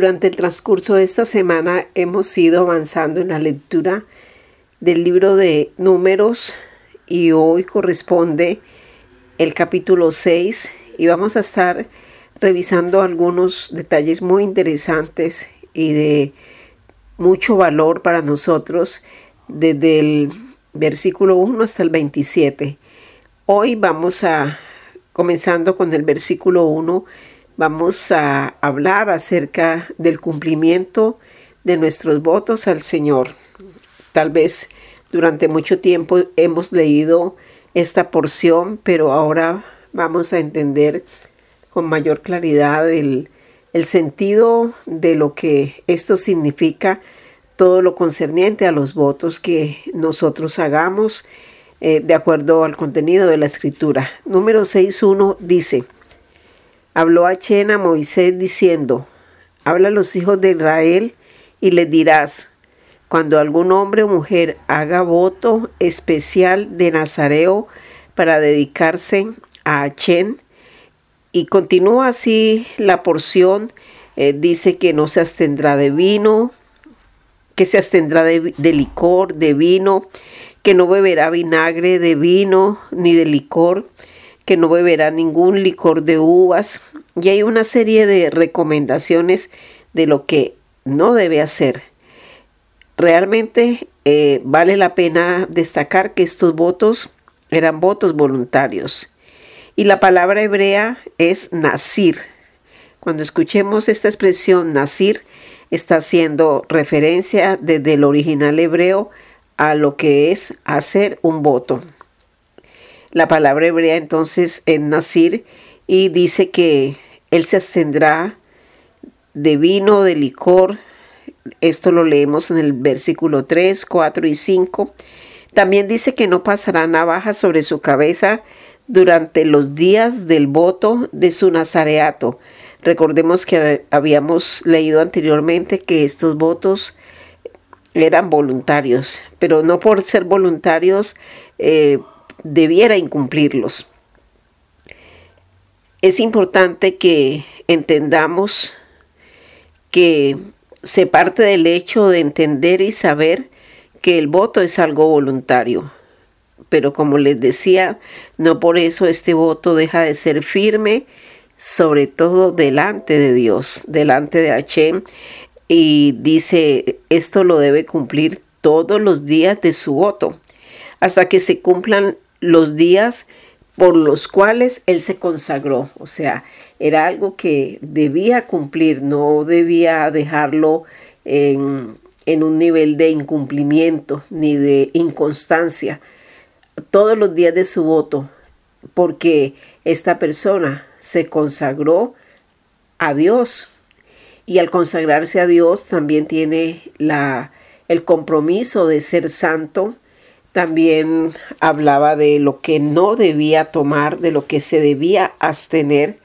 Durante el transcurso de esta semana hemos ido avanzando en la lectura del libro de números y hoy corresponde el capítulo 6 y vamos a estar revisando algunos detalles muy interesantes y de mucho valor para nosotros desde el versículo 1 hasta el 27. Hoy vamos a, comenzando con el versículo 1, vamos a hablar acerca del cumplimiento de nuestros votos al Señor. Tal vez durante mucho tiempo hemos leído esta porción, pero ahora vamos a entender con mayor claridad el, sentido de lo que esto significa, todo lo concerniente a los votos que nosotros hagamos eh, de acuerdo al contenido de la escritura. Número 6.1 dice, Habló Chen a Moisés diciendo, Habla a los hijos de Israel y les dirás, cuando algún hombre o mujer haga voto especial de Nazareo para dedicarse a Achen, y continúa así la porción, eh, dice que no se abstendrá de vino, que se abstendrá de licor, de vino, que no beberá vinagre de vino ni de licor, que no beberá ningún licor de uvas y hay una serie de recomendaciones de lo que no debe hacer. Realmente eh, vale la pena destacar que estos votos eran votos voluntarios y la palabra hebrea es nasir. Cuando escuchemos esta expresión nasir, está haciendo referencia desde el original hebreo a lo que es hacer un voto. La palabra hebrea entonces es Nasir y dice que él se abstendrá de vino, de licor. Esto lo leemos en el versículo 3, 4 y 5. También dice que no pasará navaja sobre su cabeza durante los días del voto de su nazareato. Recordemos que habíamos leído anteriormente que estos votos eran voluntarios, pero no por ser voluntarios eh, debiera incumplirlos. Es importante que entendamos que se parte del hecho de entender y saber que el voto es algo voluntario. Pero como les decía, no por eso este voto deja de ser firme, sobre todo delante de Dios, delante de Hashem. Y dice, esto lo debe cumplir todos los días de su voto, hasta que se cumplan los días por los cuales él se consagró. O sea, era algo que debía cumplir, no debía dejarlo en, un nivel de incumplimiento ni de inconstancia. Todos los días de su voto, porque esta persona se consagró a Dios y al consagrarse a Dios también tiene la, el compromiso de ser santo también hablaba de lo que no debía tomar, de lo que se debía abstener.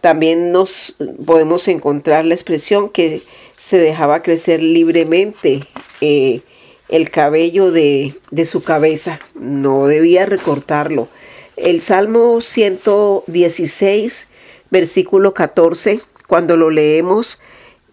También nos podemos encontrar la expresión que se dejaba crecer libremente eh, el cabello de, de su cabeza, no debía recortarlo. El Salmo 116, versículo 14, cuando lo leemos,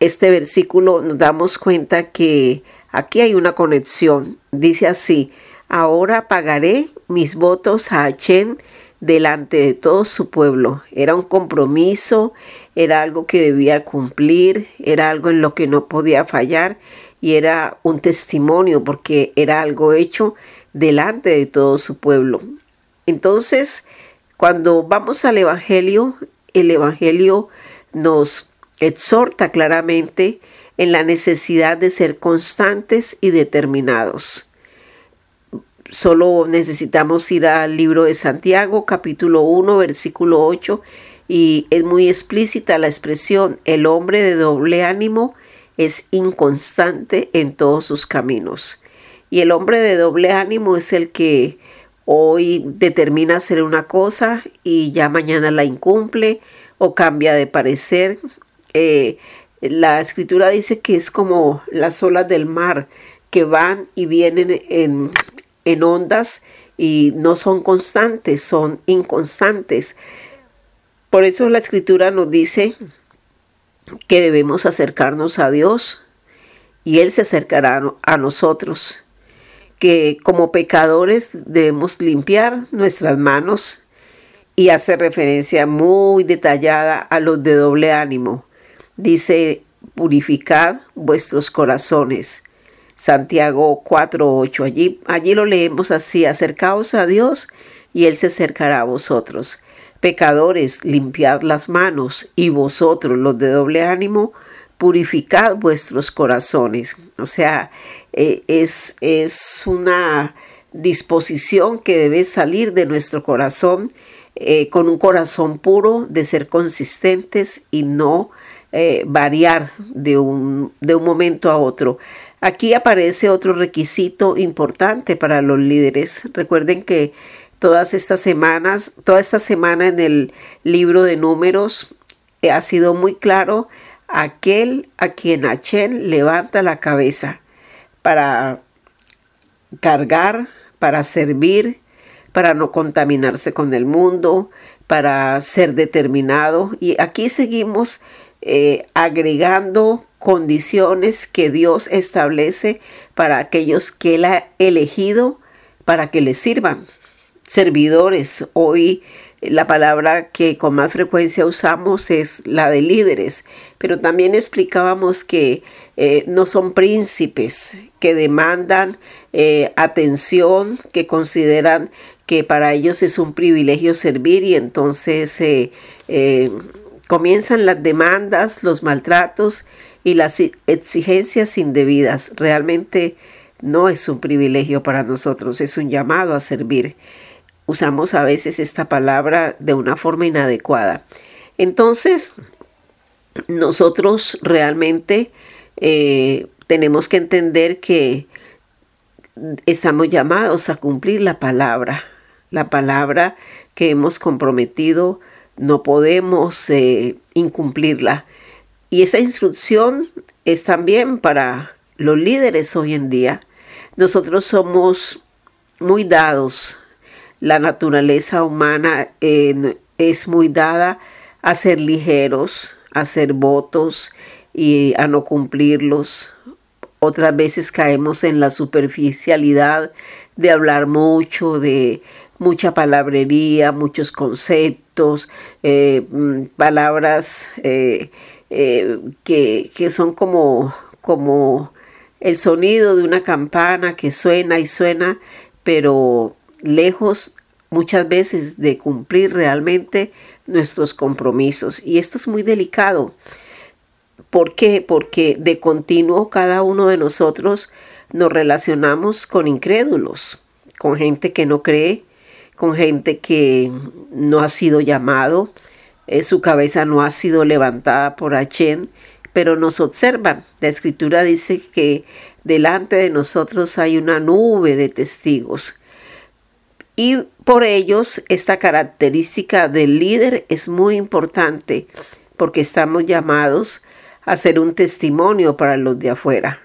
este versículo nos damos cuenta que aquí hay una conexión. Dice así, Ahora pagaré mis votos a Achen delante de todo su pueblo. Era un compromiso, era algo que debía cumplir, era algo en lo que no podía fallar y era un testimonio porque era algo hecho delante de todo su pueblo. Entonces, cuando vamos al Evangelio, el Evangelio nos exhorta claramente en la necesidad de ser constantes y determinados. Solo necesitamos ir al libro de Santiago, capítulo 1, versículo 8, y es muy explícita la expresión, el hombre de doble ánimo es inconstante en todos sus caminos. Y el hombre de doble ánimo es el que hoy determina hacer una cosa y ya mañana la incumple o cambia de parecer. Eh, la escritura dice que es como las olas del mar que van y vienen en, en ondas y no son constantes, son inconstantes. Por eso la escritura nos dice que debemos acercarnos a Dios y Él se acercará a nosotros, que como pecadores debemos limpiar nuestras manos y hace referencia muy detallada a los de doble ánimo. Dice, purificad vuestros corazones. Santiago 4.8. Allí, allí lo leemos así, acercaos a Dios y Él se acercará a vosotros. Pecadores, limpiad las manos y vosotros, los de doble ánimo, purificad vuestros corazones. O sea, eh, es, es una disposición que debe salir de nuestro corazón eh, con un corazón puro, de ser consistentes y no eh, variar de un, de un momento a otro. Aquí aparece otro requisito importante para los líderes. Recuerden que todas estas semanas, toda esta semana en el libro de números eh, ha sido muy claro aquel a quien Achen levanta la cabeza para cargar, para servir, para no contaminarse con el mundo, para ser determinado. Y aquí seguimos eh, agregando condiciones que Dios establece para aquellos que Él ha elegido para que le sirvan. Servidores, hoy la palabra que con más frecuencia usamos es la de líderes, pero también explicábamos que eh, no son príncipes, que demandan eh, atención, que consideran que para ellos es un privilegio servir y entonces comienzan las demandas, los maltratos y las exigencias indebidas. Realmente no es un privilegio para nosotros, es un llamado a servir. Usamos a veces esta palabra de una forma inadecuada. Entonces, nosotros realmente eh, tenemos que entender que estamos llamados a cumplir la palabra la palabra que hemos comprometido, no podemos eh, incumplirla. Y esa instrucción es también para los líderes hoy en día. Nosotros somos muy dados, la naturaleza humana es muy dada a ser ligeros, a hacer votos y a no cumplirlos. Otras veces caemos en la superficialidad de hablar mucho, de mucha palabrería, muchos conceptos, eh, mm, palabras eh, eh, que, que, son como, como el sonido de una campana que suena y suena, pero lejos muchas veces de cumplir realmente nuestros compromisos. Y esto es muy delicado. ¿Por qué? Porque de continuo cada uno de nosotros nos relacionamos con incrédulos, con gente que no cree, con gente que no ha sido llamado, eh, su cabeza no ha sido levantada por Achen, pero nos observan. La escritura dice que delante de nosotros hay una nube de testigos. Y por ellos esta característica del líder es muy importante porque estamos llamados a ser un testimonio para los de afuera.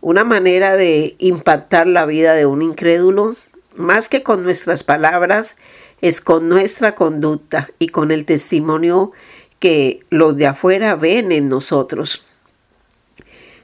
Una manera de impactar la vida de un incrédulo más que con nuestras palabras, es con nuestra conducta y con el testimonio que los de afuera ven en nosotros.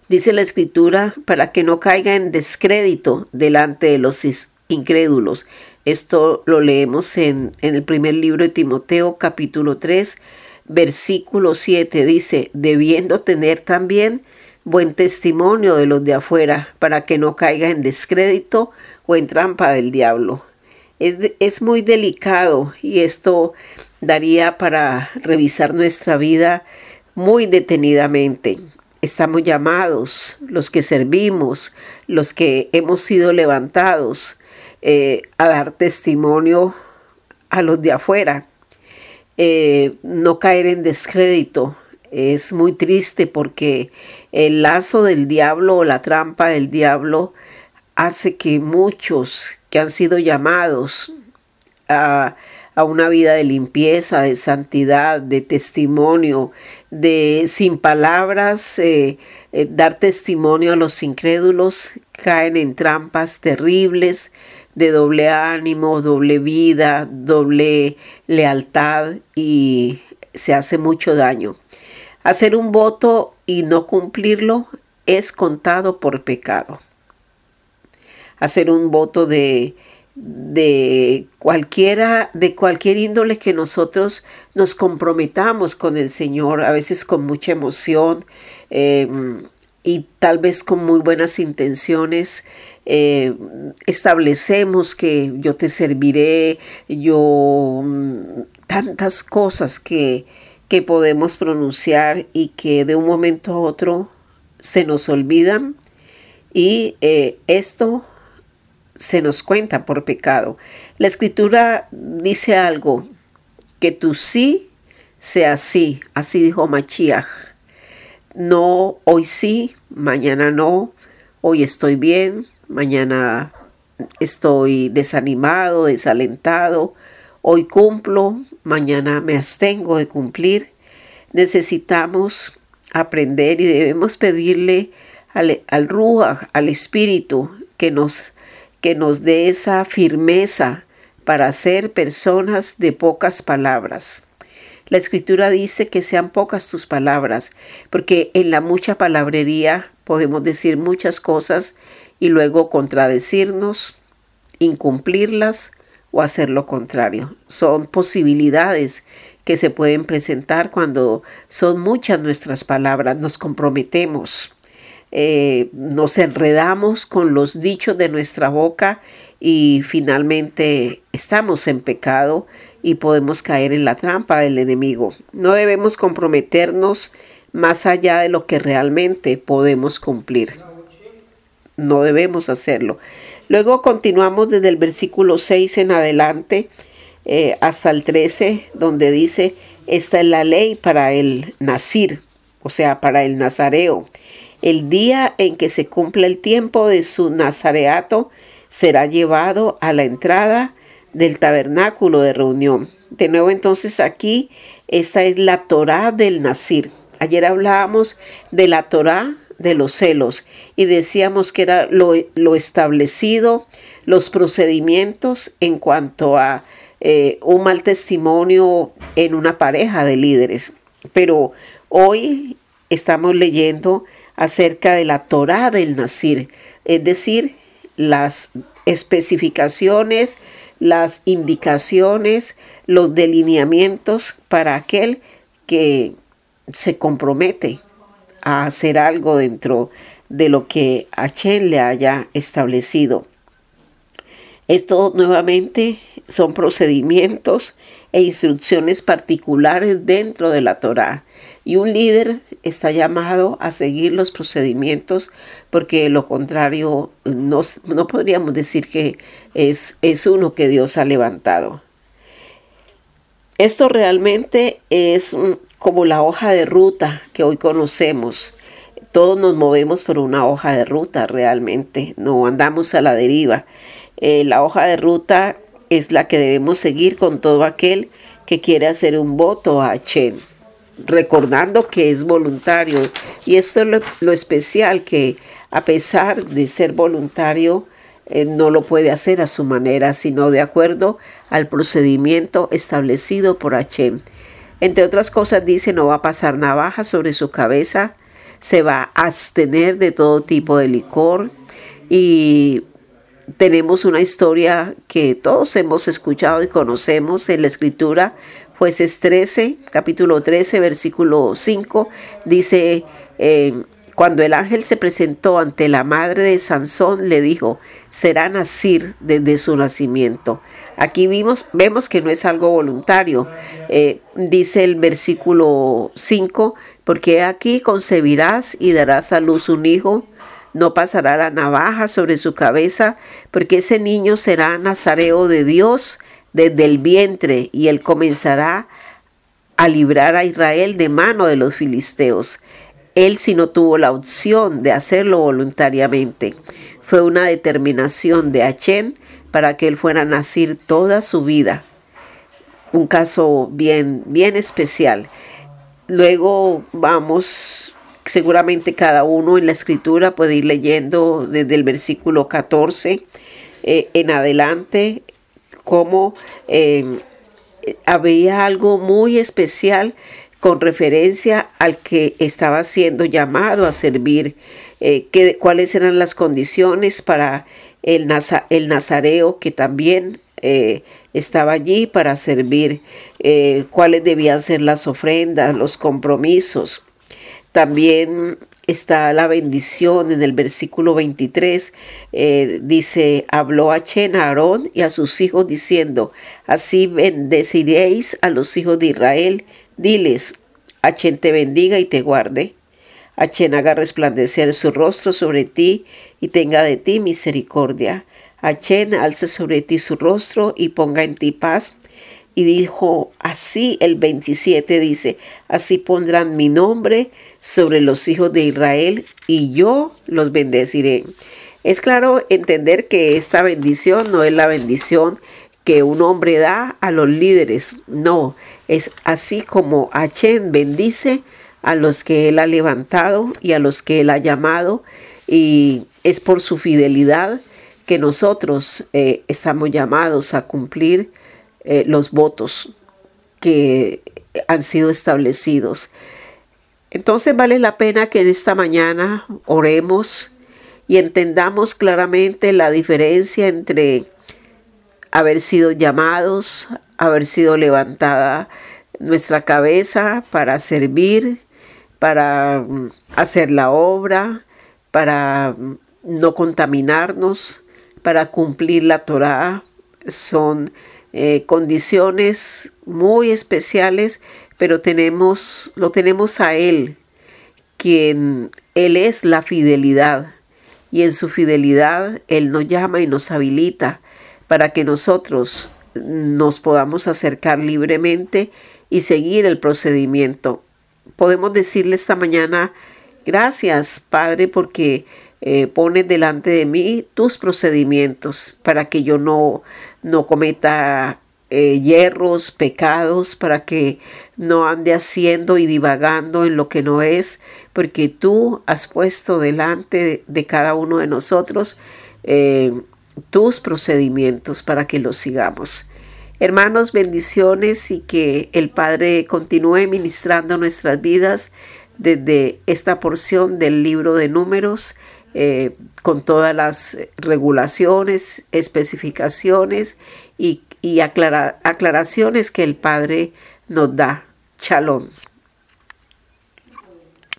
Dice la escritura, para que no caiga en descrédito delante de los incrédulos. Esto lo leemos en, en el primer libro de Timoteo capítulo 3, versículo 7. Dice, debiendo tener también buen testimonio de los de afuera, para que no caiga en descrédito o en trampa del diablo. Es, es muy delicado y esto daría para revisar nuestra vida muy detenidamente. Estamos llamados, los que servimos, los que hemos sido levantados, eh, a dar testimonio a los de afuera. Eh, no caer en descrédito. Es muy triste porque el lazo del diablo o la trampa del diablo hace que muchos que han sido llamados a, una vida de limpieza, de santidad, de testimonio, de sin palabras, eh, eh, dar testimonio a los incrédulos, caen en trampas terribles de doble ánimo, doble vida, doble lealtad y se hace mucho daño. Hacer un voto y no cumplirlo es contado por pecado. Hacer un voto de, de cualquiera, de cualquier índole que nosotros nos comprometamos con el Señor, a veces con mucha emoción em, y tal vez con muy buenas intenciones. Eh, establecemos que yo te serviré, yo mm, tantas cosas que, que podemos pronunciar y que de un momento a otro se nos olvidan y eh, esto se nos cuenta por pecado. La escritura dice algo, que tu sí sea sí, así dijo Machiach. No, hoy sí, mañana no, hoy estoy bien, mañana estoy desanimado, desalentado, hoy cumplo, mañana me abstengo de cumplir. Necesitamos aprender y debemos pedirle al, al Ruach, al Espíritu, que nos, que nos dé esa firmeza para ser personas de pocas palabras. La escritura dice que sean pocas tus palabras, porque en la mucha palabrería podemos decir muchas cosas y luego contradecirnos, incumplirlas o hacer lo contrario. Son posibilidades que se pueden presentar cuando son muchas nuestras palabras, nos comprometemos, eh, nos enredamos con los dichos de nuestra boca y finalmente estamos en pecado y podemos caer en la trampa del enemigo. No debemos comprometernos más allá de lo que realmente podemos cumplir. No debemos hacerlo. Luego continuamos desde el versículo 6 en adelante eh, hasta el 13, donde dice, esta es la ley para el nacir, o sea, para el nazareo. El día en que se cumpla el tiempo de su nazareato, será llevado a la entrada del tabernáculo de reunión. De nuevo entonces aquí, esta es la Torá del Nacir. Ayer hablábamos de la Torá de los celos y decíamos que era lo, lo establecido, los procedimientos en cuanto a eh, un mal testimonio en una pareja de líderes. Pero hoy estamos leyendo acerca de la Torah del Nacir, es decir, las especificaciones, las indicaciones, los delineamientos para aquel que se compromete a hacer algo dentro de lo que Chen le haya establecido. Esto nuevamente son procedimientos e instrucciones particulares dentro de la Torá. Y un líder está llamado a seguir los procedimientos porque lo contrario no, no podríamos decir que es, es uno que Dios ha levantado. Esto realmente es como la hoja de ruta que hoy conocemos. Todos nos movemos por una hoja de ruta realmente, no andamos a la deriva. Eh, la hoja de ruta es la que debemos seguir con todo aquel que quiere hacer un voto a Chen, recordando que es voluntario. Y esto es lo, especial, que a pesar de ser voluntario, eh, no lo puede hacer a su manera, sino de acuerdo al procedimiento establecido por Hashem. Entre otras cosas dice, no va a pasar navaja sobre su cabeza, se va a abstener de todo tipo de licor y tenemos una historia que todos hemos escuchado y conocemos en la escritura. Jueces 13, capítulo 13, versículo 5, dice, eh, cuando el ángel se presentó ante la madre de Sansón, le dijo, será nacir desde su nacimiento. Aquí vimos, vemos que no es algo voluntario. Eh, dice el versículo 5, porque aquí concebirás y darás a luz un hijo no pasará la navaja sobre su cabeza, porque ese niño será nazareo de Dios desde el vientre, y él comenzará a librar a Israel de mano de los filisteos. Él si no tuvo la opción de hacerlo voluntariamente. Fue una determinación de Achén para que él fuera a nacer toda su vida. Un caso bien, bien especial. Luego vamos seguramente cada uno en la escritura puede ir leyendo desde el versículo 14 eh, en adelante cómo em, había algo muy especial con referencia al que estaba siendo llamado a servir, eh, cuáles eran las condiciones para el, nazareo que también eh, estaba allí para servir, eh, cuáles debían ser las ofrendas, los compromisos. También está la bendición en el versículo 23. Eh, dice, habló a Chen, a Aarón y a sus hijos diciendo, así bendeciréis a los hijos de Israel. Diles, a Chen te bendiga y te guarde. A Chen haga resplandecer su rostro sobre ti y tenga de ti misericordia. A Chen alce sobre ti su rostro y ponga en ti paz y dijo así el 27 dice, así pondrán mi nombre sobre los hijos de Israel y yo los bendeciré. Es claro entender que esta bendición no es la bendición que un hombre da a los líderes, no, es así como Achen bendice a los que él ha levantado y a los que él ha llamado y es por su fidelidad que nosotros eh, estamos llamados a cumplir eh, los votos que han sido establecidos. Entonces vale la pena que en esta mañana oremos y entendamos claramente la diferencia entre haber sido llamados, haber sido levantada nuestra cabeza para servir, para mm, hacer la obra, para mm, no contaminarnos, para cumplir la Torah. Son eh, condiciones muy especiales, pero tenemos, lo tenemos a Él, quien Él es la fidelidad, y en su fidelidad Él nos llama y nos habilita para que nosotros nos podamos acercar libremente y seguir el procedimiento. Podemos decirle esta mañana, gracias Padre, porque eh, pones delante de mí tus procedimientos para que yo no, no cometa eh, hierros, pecados, para que no ande haciendo y divagando en lo que no es, porque tú has puesto delante de, cada uno de nosotros eh, tus procedimientos para que los sigamos. Hermanos, bendiciones y que el Padre continúe ministrando nuestras vidas desde esta porción del libro de números eh, con todas las regulaciones, especificaciones y, aclaraciones que el Padre nos da. Shalom.